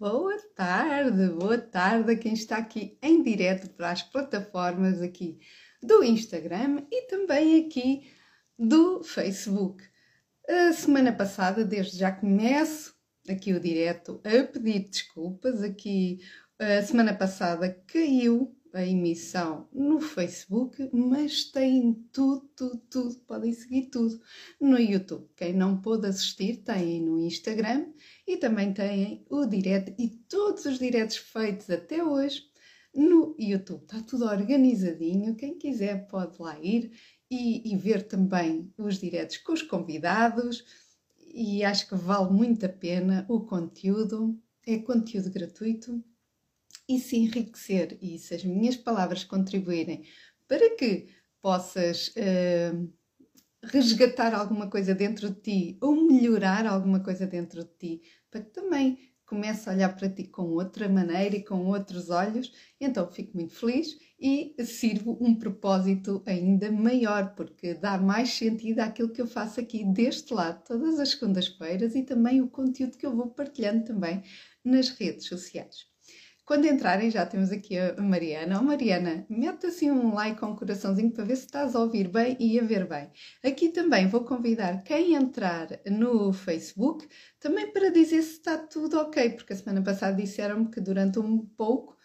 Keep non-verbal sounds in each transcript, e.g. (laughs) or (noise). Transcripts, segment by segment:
Boa tarde, boa tarde a quem está aqui em direto para as plataformas aqui do Instagram e também aqui do Facebook. A semana passada, desde já começo aqui o direto a pedir desculpas. Aqui a semana passada caiu a emissão no Facebook, mas tem tudo, tudo, tudo, podem seguir tudo no YouTube. Quem não pôde assistir tem no Instagram e também tem o direto e todos os diretos feitos até hoje no YouTube. Está tudo organizadinho, quem quiser pode lá ir e, e ver também os diretos com os convidados e acho que vale muito a pena o conteúdo. É conteúdo gratuito e se enriquecer e se as minhas palavras contribuírem para que possas uh, resgatar alguma coisa dentro de ti ou melhorar alguma coisa dentro de ti, para que também comece a olhar para ti com outra maneira e com outros olhos, então fico muito feliz e sirvo um propósito ainda maior, porque dá mais sentido àquilo que eu faço aqui deste lado, todas as segundas-feiras e também o conteúdo que eu vou partilhando também nas redes sociais. Quando entrarem, já temos aqui a Mariana. Oh, Mariana, mete assim um like com um coraçãozinho para ver se estás a ouvir bem e a ver bem. Aqui também vou convidar quem entrar no Facebook também para dizer se está tudo ok, porque a semana passada disseram-me que durante um pouco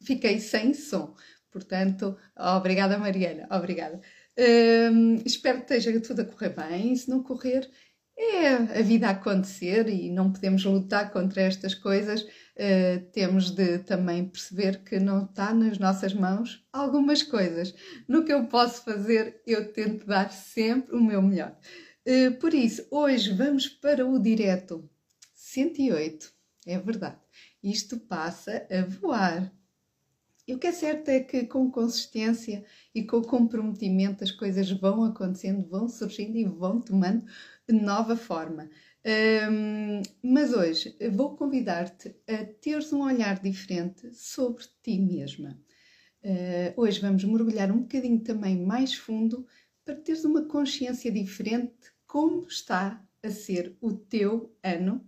fiquei sem som. Portanto, obrigada Mariana, obrigada. Hum, espero que esteja tudo a correr bem. Se não correr, é a vida a acontecer e não podemos lutar contra estas coisas uh, temos de também perceber que não está nas nossas mãos algumas coisas. No que eu posso fazer, eu tento dar sempre o meu melhor. Uh, por isso, hoje vamos para o direto 108. É verdade, isto passa a voar. E o que é certo é que com consistência e com comprometimento as coisas vão acontecendo, vão surgindo e vão tomando nova forma. Um, mas hoje vou convidar-te a teres um olhar diferente sobre ti mesma. Uh, hoje vamos mergulhar um bocadinho também mais fundo para teres uma consciência diferente como está a ser o teu ano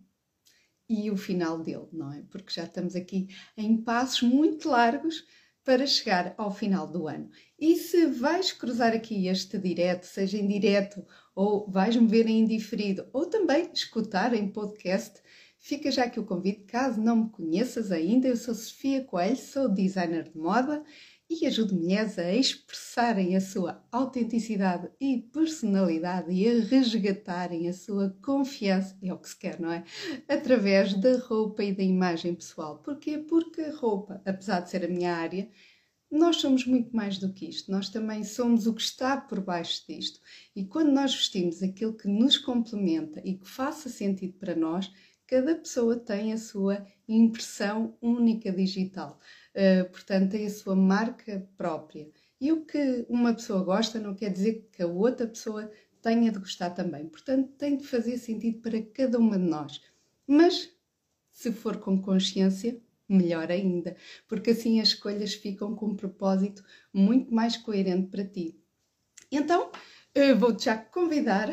e o final dele, não é? Porque já estamos aqui em passos muito largos para chegar ao final do ano. E se vais cruzar aqui este direto, seja em direto ou vais-me ver em indiferido, ou também escutar em podcast, fica já aqui o convite, caso não me conheças ainda, eu sou Sofia Coelho, sou designer de moda e ajudo mulheres a expressarem a sua autenticidade e personalidade e a resgatarem a sua confiança, é o que se quer, não é? Através da roupa e da imagem pessoal. Porquê? Porque a roupa, apesar de ser a minha área, nós somos muito mais do que isto, nós também somos o que está por baixo disto. E quando nós vestimos aquilo que nos complementa e que faça sentido para nós, cada pessoa tem a sua impressão única digital. Uh, portanto, tem a sua marca própria. E o que uma pessoa gosta não quer dizer que a outra pessoa tenha de gostar também. Portanto, tem de fazer sentido para cada uma de nós. Mas, se for com consciência, melhor ainda, porque assim as escolhas ficam com um propósito muito mais coerente para ti. Então, vou-te já convidar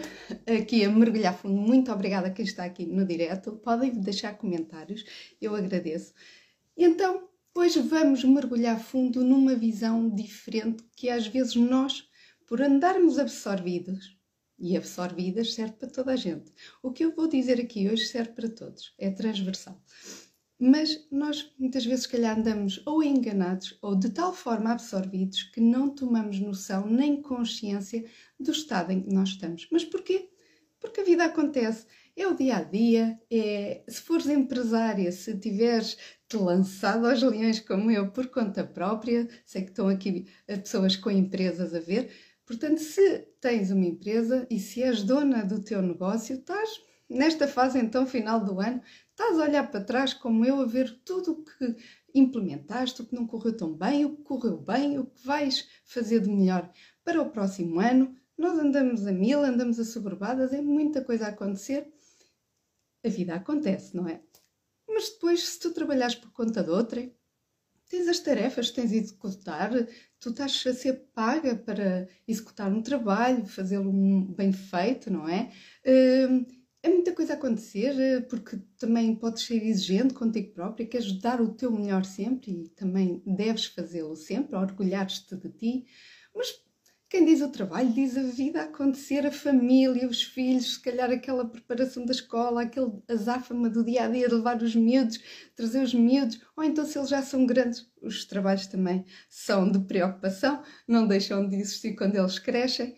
aqui a mergulhar fundo. Muito obrigada a quem está aqui no direto. Podem deixar comentários, eu agradeço. Então, hoje vamos mergulhar fundo numa visão diferente que às vezes nós, por andarmos absorvidos, e absorvidas serve para toda a gente. O que eu vou dizer aqui hoje serve para todos, é transversal. Mas nós muitas vezes, se calhar, andamos ou enganados ou de tal forma absorvidos que não tomamos noção nem consciência do estado em que nós estamos. Mas porquê? Porque a vida acontece. É o dia a dia, é se fores empresária, se tiveres te lançado aos leões como eu por conta própria, sei que estão aqui pessoas com empresas a ver. Portanto, se tens uma empresa e se és dona do teu negócio, estás nesta fase então final do ano, Estás a olhar para trás como eu a ver tudo o que implementaste, o que não correu tão bem, o que correu bem, o que vais fazer de melhor para o próximo ano. Nós andamos a mil, andamos a soberbadas, é muita coisa a acontecer. A vida acontece, não é? Mas depois, se tu trabalhares por conta de outra, tens as tarefas que tens de executar, tu estás a ser paga para executar um trabalho, fazê-lo bem feito, não é? Hum, é muita coisa a acontecer, eh, porque também podes ser exigente contigo própria, queres dar o teu melhor sempre e também deves fazê-lo sempre, orgulhar-te de ti. Mas quem diz o trabalho, diz a vida a acontecer, a família, os filhos, se calhar aquela preparação da escola, aquele azáfama do dia a dia de levar os miúdos, trazer os miúdos, ou então se eles já são grandes, os trabalhos também são de preocupação, não deixam de existir quando eles crescem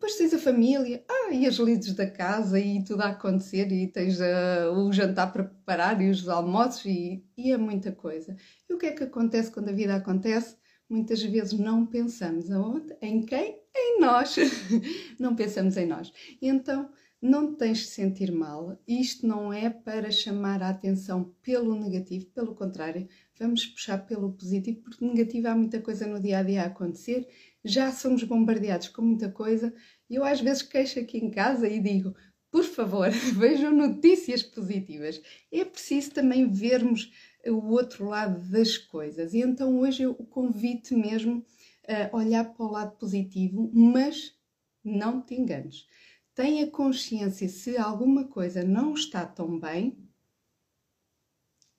depois tens a família, ah, e as lides da casa e tudo a acontecer, e tens uh, o jantar para preparar e os almoços, e, e é muita coisa. E o que é que acontece quando a vida acontece? Muitas vezes não pensamos aonde? Em quem? Em nós. (laughs) não pensamos em nós. E então não tens de sentir mal. Isto não é para chamar a atenção pelo negativo, pelo contrário, vamos puxar pelo positivo, porque negativo há muita coisa no dia a dia a acontecer já somos bombardeados com muita coisa. E eu às vezes queixo aqui em casa e digo: por favor, (laughs) vejam notícias positivas. É preciso também vermos o outro lado das coisas. E então hoje eu convido mesmo a olhar para o lado positivo, mas não te enganes. Tenha consciência se alguma coisa não está tão bem.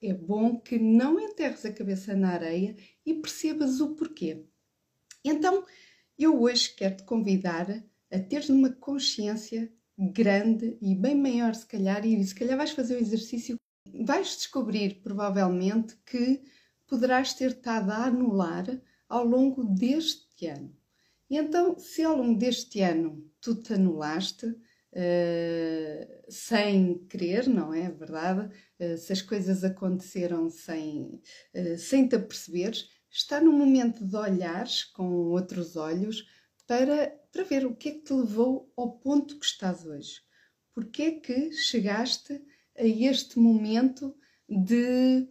É bom que não enterres a cabeça na areia e percebas o porquê. Então, eu hoje quero te convidar a teres uma consciência grande e bem maior, se calhar, e se calhar vais fazer o exercício, vais descobrir provavelmente que poderás ter estado a anular ao longo deste ano. E então, se ao longo deste ano tu te anulaste, uh, sem querer, não é verdade? Uh, se as coisas aconteceram sem, uh, sem te aperceberes, está no momento de olhares com outros olhos para, para ver o que é que te levou ao ponto que estás hoje. Porquê é que chegaste a este momento de,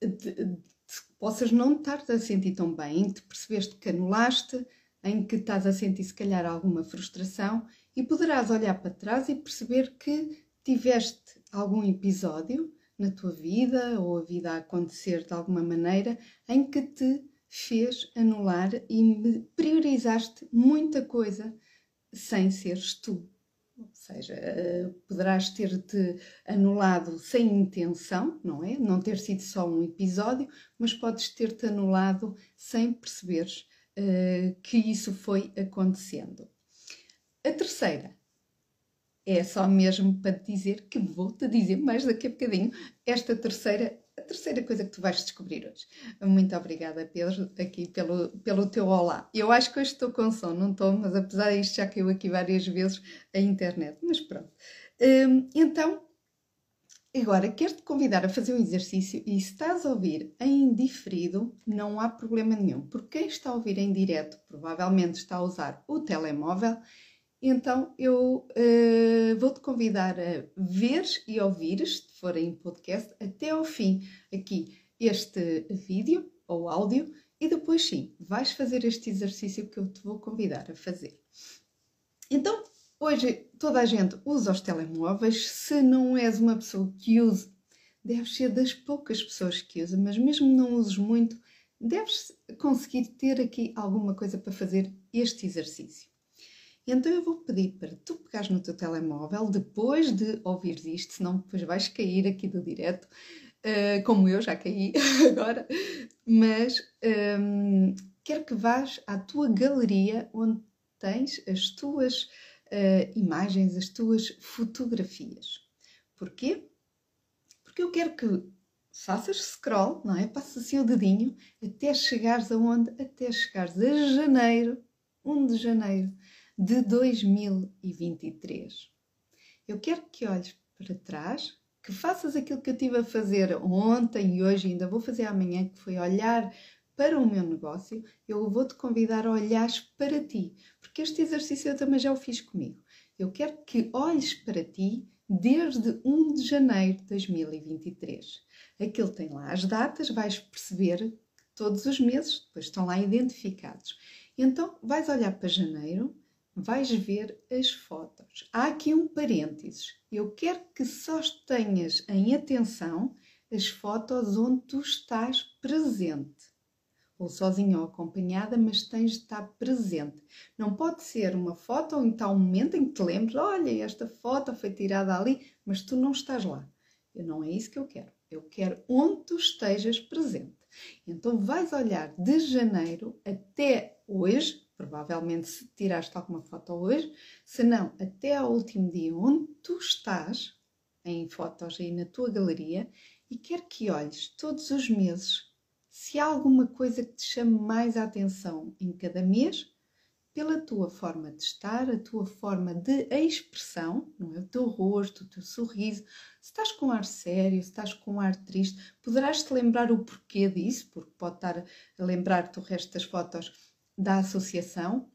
de, de, possas não estar a sentir tão bem, em que te percebeste que anulaste, em que estás a sentir se calhar alguma frustração e poderás olhar para trás e perceber que tiveste algum episódio na tua vida ou a vida a acontecer de alguma maneira em que te fez anular e priorizaste muita coisa sem seres tu. Ou seja, eh, poderás ter-te anulado sem intenção, não é? Não ter sido só um episódio, mas podes ter-te anulado sem perceberes uh, que isso foi acontecendo. A terceira, é só mesmo para te dizer que vou-te dizer mais daqui a bocadinho esta terceira, a terceira coisa que tu vais descobrir hoje. Muito obrigada, aqui pelo, pelo teu olá. Eu acho que hoje estou com som, não estou, mas apesar disto já caiu aqui várias vezes a internet, mas pronto. Hum, então, agora quero-te convidar a fazer um exercício e se estás a ouvir em diferido, não há problema nenhum, porque quem está a ouvir em direto provavelmente está a usar o telemóvel então eu uh, vou-te convidar a ver e ouvir, se for em podcast, até ao fim aqui este vídeo ou áudio e depois sim, vais fazer este exercício que eu te vou convidar a fazer. Então, hoje toda a gente usa os telemóveis, se não és uma pessoa que use, deves ser das poucas pessoas que usa, mas mesmo não uses muito, deves conseguir ter aqui alguma coisa para fazer este exercício. Então eu vou pedir para tu pegares no teu telemóvel depois de ouvir isto, senão depois vais cair aqui do direto, uh, como eu já caí (laughs) agora, mas um, ehm, quero que vás à tua galeria onde tens as tuas uh, imagens, as tuas fotografias. Porquê? Porque eu quero que faças scroll, não é? Passas assim o dedinho até chegares aonde? Até chegares a janeiro, 1 de janeiro de 2023. Eu quero que olhes para trás, que faças aquilo que eu tive a fazer ontem e hoje, ainda vou fazer amanhã, que foi olhar para o meu negócio. Eu vou-te convidar a olhares para ti, porque este exercício eu também já o fiz comigo. Eu quero que olhes para ti desde 1 de janeiro de 2023. Aquilo tem lá as datas, vais perceber todos os meses depois estão lá identificados. Então vais olhar para janeiro vais ver as fotos. Há aqui um parênteses. Eu quero que só tenhas em atenção as fotos onde tu estás presente. ou sozinha ou acompanhada, mas tens de estar presente. Não pode ser uma foto ou em tal momento em que te lembres, olha, esta foto foi tirada ali, mas tu não estás lá. Eu não é isso que eu quero. Eu quero onde tu estejas presente. Então vais olhar de janeiro até hoje, provavelmente se tiraste alguma foto hoje, se não, até ao último dia onde tu estás, em fotos aí na tua galeria, e quero que olhes todos os meses se há alguma coisa que te chame mais a atenção em cada mês, pela tua forma de estar, a tua forma de expressão, não é? o teu rosto, o teu sorriso. Se estás com ar sério, se estás com ar triste, poderás te lembrar o porquê disso, porque pode estar a lembrar-te o resto das fotos da associação.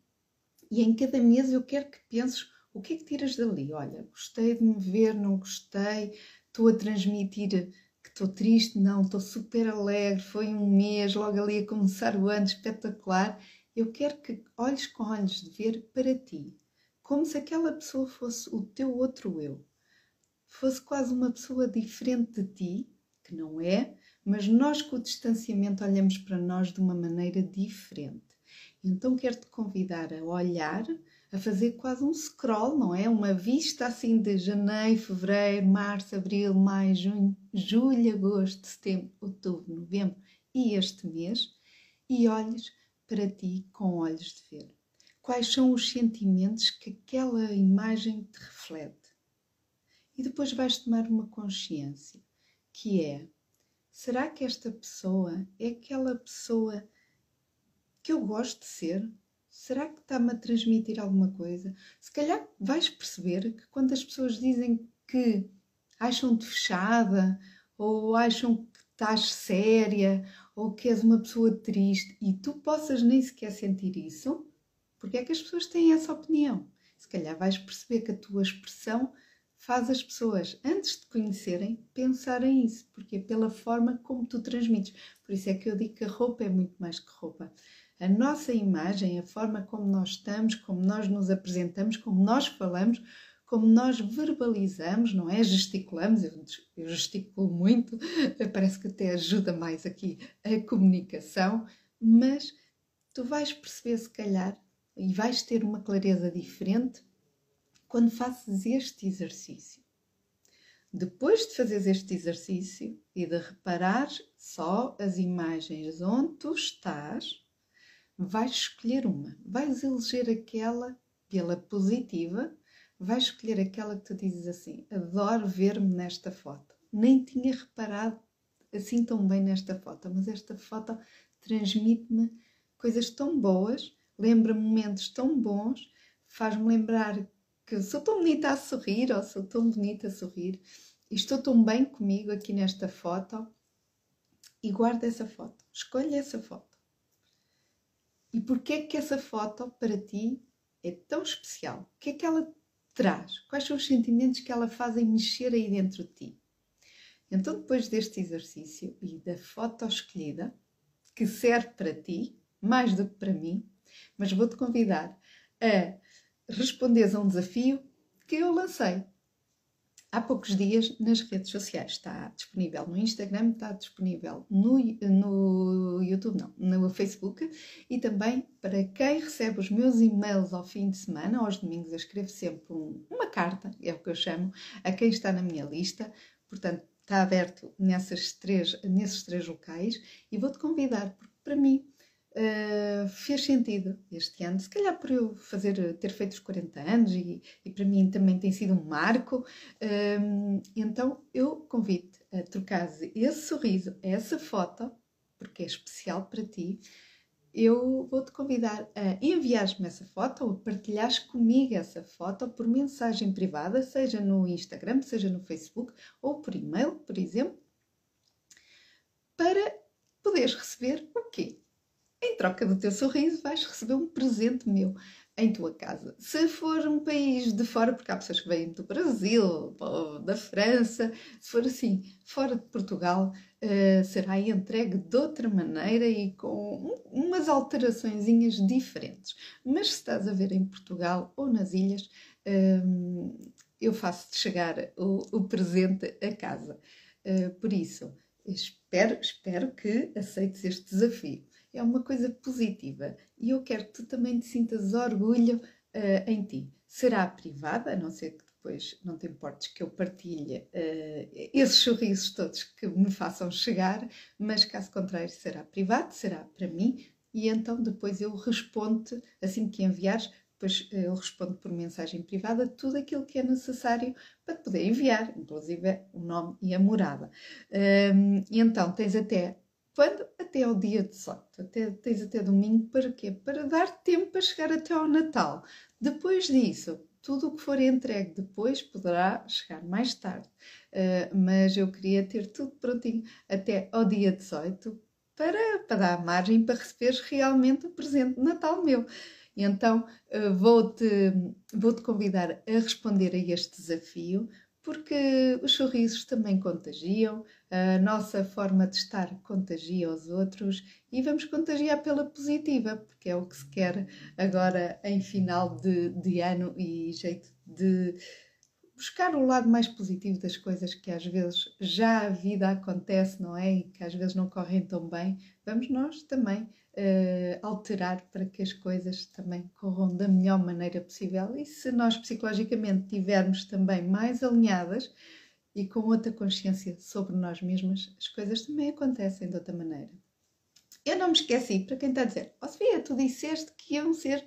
E em cada mês eu quero que penses o que é que tiras dali. Olha, gostei de me ver, não gostei, estou a transmitir estou triste, não, estou super alegre, foi um mês, logo ali a começar o ano espetacular. Eu quero que olhes com olhos de ver para ti, como se aquela pessoa fosse o teu outro eu, fosse quase uma pessoa diferente de ti, que não é, mas nós com o distanciamento olhamos para nós de uma maneira diferente. Então quero te convidar a olhar a fazer quase um scroll, não é? Uma vista assim de janeiro, fevereiro, março, abril, maio, junho, julho, agosto, setembro, outubro, novembro e este mês e olhes para ti com olhos de ver. Quais são os sentimentos que aquela imagem te reflete? E depois vais tomar uma consciência, que é: será que esta pessoa é aquela pessoa que eu gosto de ser? será que está-me a transmitir alguma coisa? Se calhar vais perceber que quando as pessoas dizem que acham-te fechada ou acham que estás séria ou que és uma pessoa triste e tu possas nem sequer sentir isso, porque é que as pessoas têm essa opinião? Se calhar vais perceber que a tua expressão faz as pessoas, antes de conhecerem, pensarem isso, porque é pela forma como tu transmites. Por isso é que eu digo que a roupa é muito mais que roupa a nossa imagem, a forma como nós estamos, como nós nos apresentamos, como nós falamos, como nós verbalizamos, não é? Gesticulamos, eu, gesticulo muito, (laughs) parece que até ajuda mais aqui a comunicação, mas tu vais perceber, se calhar, e vais ter uma clareza diferente quando fazes este exercício. Depois de fazeres este exercício e de reparar só as imagens onde tu estás, vais escolher uma, vais eleger aquela pela positiva, vais escolher aquela que tu dizes assim: adoro ver-me nesta foto. Nem tinha reparado assim tão bem nesta foto, mas esta foto transmite-me coisas tão boas, lembra momentos tão bons, faz-me lembrar que sou tão bonita a sorrir ou sou tão bonita a sorrir e estou tão bem comigo aqui nesta foto e guarda essa foto, escolha essa foto. E porquê é que essa foto para ti é tão especial? O que é que ela traz? Quais são os sentimentos que ela fazem mexer aí dentro de ti? Então, depois deste exercício e da foto escolhida, que serve para ti, mais do que para mim, mas vou-te convidar a responderes a um desafio que eu lancei há poucos dias nas redes sociais. Está disponível no Instagram, está disponível no, no YouTube, não, no Facebook e também para quem recebe os meus e-mails ao fim de semana, aos domingos, eu escrevo sempre um, uma carta, é o que eu chamo, a quem está na minha lista. Portanto, está aberto nessas três, nesses três locais e vou-te convidar, porque para mim Uh, fez sentido este ano, se calhar por eu fazer, ter feito os 40 anos e, e para mim também tem sido um marco, uh, então eu convido a trocar esse sorriso, essa foto, porque é especial para ti, eu vou-te convidar a enviar-me essa foto ou partilhares comigo essa foto por mensagem privada, seja no Instagram, seja no Facebook ou por e-mail, por exemplo, para poderes receber o quê? Em troca do teu sorriso, vais receber um presente meu em tua casa. Se for um país de fora, porque há pessoas que vêm do Brasil, da França, se for assim, fora de Portugal, uh, será entregue de outra maneira e com umas alterações diferentes. Mas se estás a ver em Portugal ou nas ilhas, um, eu faço-te chegar o, o, presente a casa. Uh, por isso, espero, espero que aceites este desafio. É uma coisa positiva e eu quero que tu também te sintas orgulho uh, em ti. Será privada, a não ser que depois não te importes que eu partilhe uh, esses sorrisos todos que me façam chegar, mas caso contrário será privado, será para mim e então depois eu respondo assim que enviares, depois eu respondo por mensagem privada tudo aquilo que é necessário para poder enviar, inclusive o nome e a morada. Um, e então tens até quando? Até ao dia 18. Até, tens até domingo para quê? Para dar tempo para chegar até ao Natal. Depois disso, tudo o que for entregue depois poderá chegar mais tarde. Uh, mas eu queria ter tudo prontinho até ao dia 18 para, para dar margem para receberes realmente o presente de Natal meu. E então uh, vou-te vou -te convidar a responder a este desafio, porque os sorrisos também contagiam, a nossa forma de estar contagia os outros e vamos contagiar pela positiva, porque é o que se quer agora em final de, de ano e jeito de buscar o lado mais positivo das coisas que às vezes já a vida acontece, não é? E que às vezes não correm tão bem. Vamos nós também uh, alterar para que as coisas também corram da melhor maneira possível. E se nós psicologicamente estivermos também mais alinhadas e com outra consciência sobre nós mesmas, as coisas também acontecem de outra maneira. Eu não me esqueci, para quem está a dizer, ó oh, Sofia, tu disseste que iam ser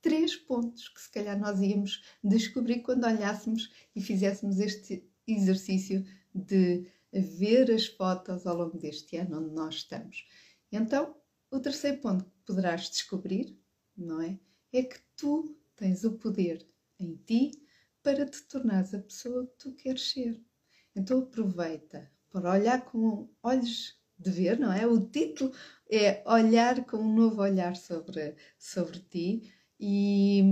três pontos que se calhar nós íamos descobrir quando olhássemos e fizéssemos este exercício de ver as fotos ao longo deste ano onde nós estamos. Então, o terceiro ponto que poderás descobrir, não é? É que tu tens o poder em ti para te tornares a pessoa que tu queres ser. Então aproveita para olhar com olhos de ver, não é? O título é olhar com um novo olhar sobre, sobre ti e,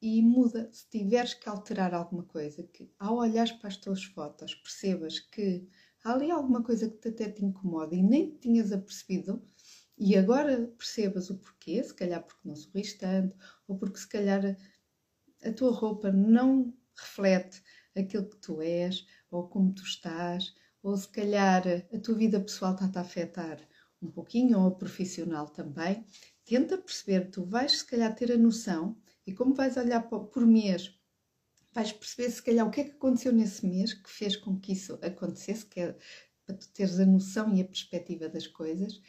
e muda. Se tiveres que alterar alguma coisa, que ao olhares para as tuas fotos percebas que há ali alguma coisa que até te incomoda e nem tinhas apercebido, e agora percebas o porquê, se calhar porque não sorris tanto, ou porque se calhar a tua roupa não reflete aquilo que tu és, ou como tu estás, ou se calhar a tua vida pessoal está-te a afetar um pouquinho, ou a profissional também, tenta perceber, tu vais se calhar ter a noção, e como vais olhar por mês, vais perceber se calhar o que é que aconteceu nesse mês que fez com que isso acontecesse, que é para tu teres a noção e a perspectiva das coisas,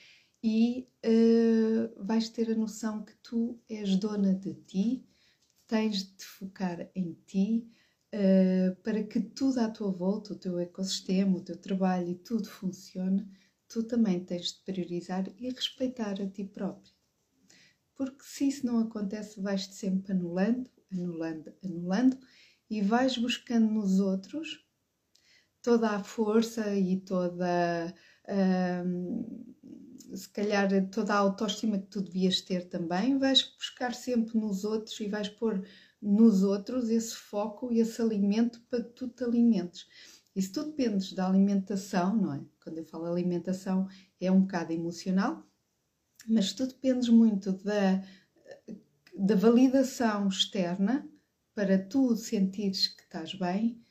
e uh, vais ter a noção que tu és dona de ti, tens de focar em ti uh, para que tudo à tua volta, o teu ecossistema, o teu trabalho e tudo funcione, tu também tens de priorizar e respeitar a ti próprio. Porque se isso não acontece, vais-te sempre anulando, anulando, anulando e vais buscando nos outros toda a força e toda. Uh, se calhar toda a autoestima que tu devias ter também, vais buscar sempre nos outros e vais pôr nos outros esse foco e esse alimento para que tu te alimentes. E se tu dependes da alimentação, não é? Quando eu falo alimentação, é um bocado emocional, mas tu dependes muito da, da validação externa para tu sentires que estás bem,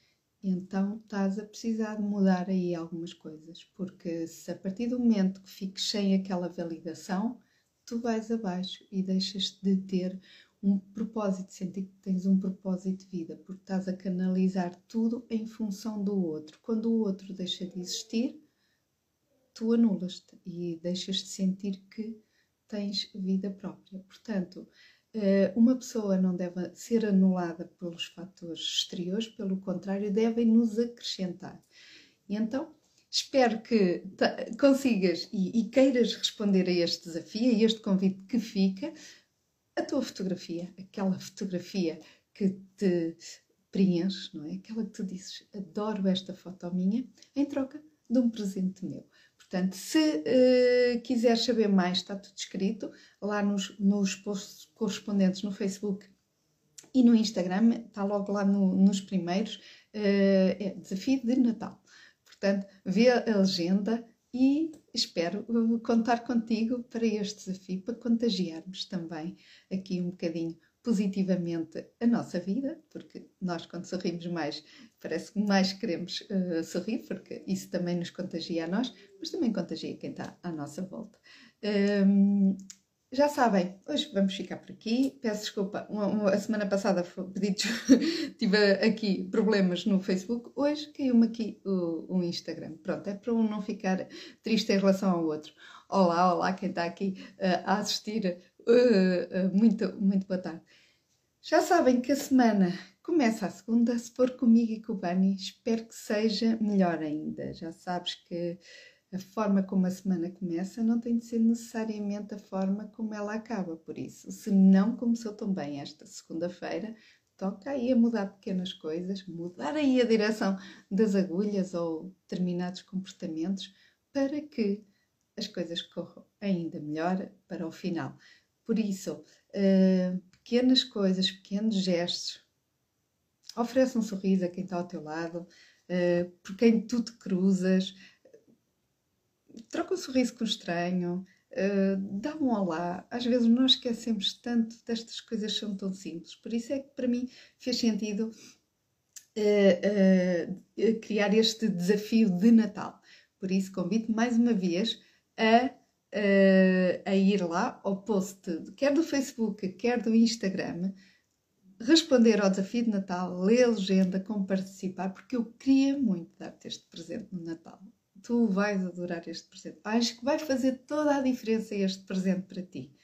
então estás a precisar de mudar aí algumas coisas, porque se a partir do momento que fiques sem aquela validação, tu vais abaixo e deixas de ter um propósito, sentir que tens um propósito de vida, porque estás a canalizar tudo em função do outro. Quando o outro deixa de existir, tu anulas-te e deixas de sentir que tens vida própria. Portanto, eh, uma pessoa não deve ser anulada pelos fatores exteriores, pelo contrário, devem nos acrescentar. E então, espero que consigas e, e, queiras responder a este desafio, a este convite que fica, a tua fotografia, aquela fotografia que te preenche, não é? Aquela que tu dizes, adoro esta foto minha, em troca de um presente meu. Portanto, se uh, quiseres saber mais, está tudo escrito lá nos, nos posts correspondentes no Facebook e no Instagram, está logo lá no, nos primeiros, uh, é Desafio de Natal. Portanto, vê a legenda e espero eh, contar contigo para este desafio, para contagiarmos também aqui um bocadinho positivamente a nossa vida, porque nós, quando sorrimos mais, parece que mais queremos uh, sorrir, porque isso também nos contagia a nós, mas também contagia quem está à nossa volta. Um, já sabem, hoje vamos ficar por aqui. Peço desculpa, uma, uma, a semana passada pedi, (laughs) tive aqui problemas no Facebook, hoje caiu-me aqui o, o, Instagram. Pronto, é para um não ficar triste em relação ao outro. Olá, olá, quem está aqui uh, a assistir, uh, uh, muito, muito boa tarde. Já sabem que a semana começa a segunda, se for comigo e com o Bani, espero que seja melhor ainda. Já sabes que a forma como a semana começa não tem de ser necessariamente a forma como ela acaba. Por isso, se não começou tão bem esta segunda-feira, toca aí a mudar pequenas coisas, mudar aí a direção das agulhas ou determinados comportamentos para que as coisas corram ainda melhor para o final. Por isso, uh, pequenas coisas, pequenos gestos, oferece um sorriso a quem está ao teu lado, uh, por quem tu te cruzas, troca um sorriso com estranho, uh, dá um olá. Às vezes nós esquecemos tanto destas coisas são tão simples. Por isso é que para mim fez sentido uh, uh, criar este desafio de Natal. Por isso convido mais uma vez a, a ir lá ao post, quer do Facebook, quer do Instagram, responder ao desafio de Natal, ler a legenda, como participar, porque eu queria muito dar-te este presente no Natal tu vais adorar este presente. Acho que vai fazer toda a diferença este presente para ti.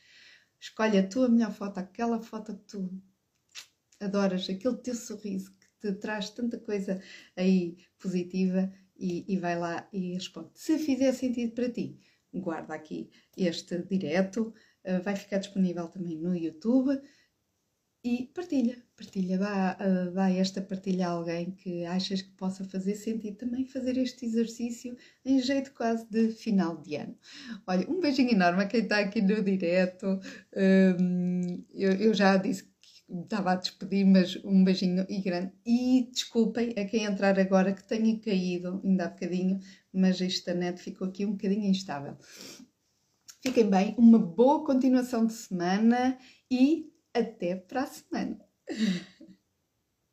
Escolhe a tua melhor foto, aquela foto que tu adoras, aquele teu sorriso que te traz tanta coisa aí positiva e, e vai lá e responde. Se fizer sentido para ti, guarda aqui este direto, eh, vai ficar disponível também no YouTube e partilha, partilha, dá, uh, dá esta partilha a alguém que achas que possa fazer sentido também fazer este exercício em jeito quase de final de ano. Olha, um beijinho enorme a quem está aqui no direto. Um, eu, eu já disse que estava a despedir, mas um beijinho e grande. E desculpem a quem entrar agora que tenha caído ainda há bocadinho, mas esta net ficou aqui um bocadinho instável. Fiquem bem, uma boa continuação de semana e até para a semana!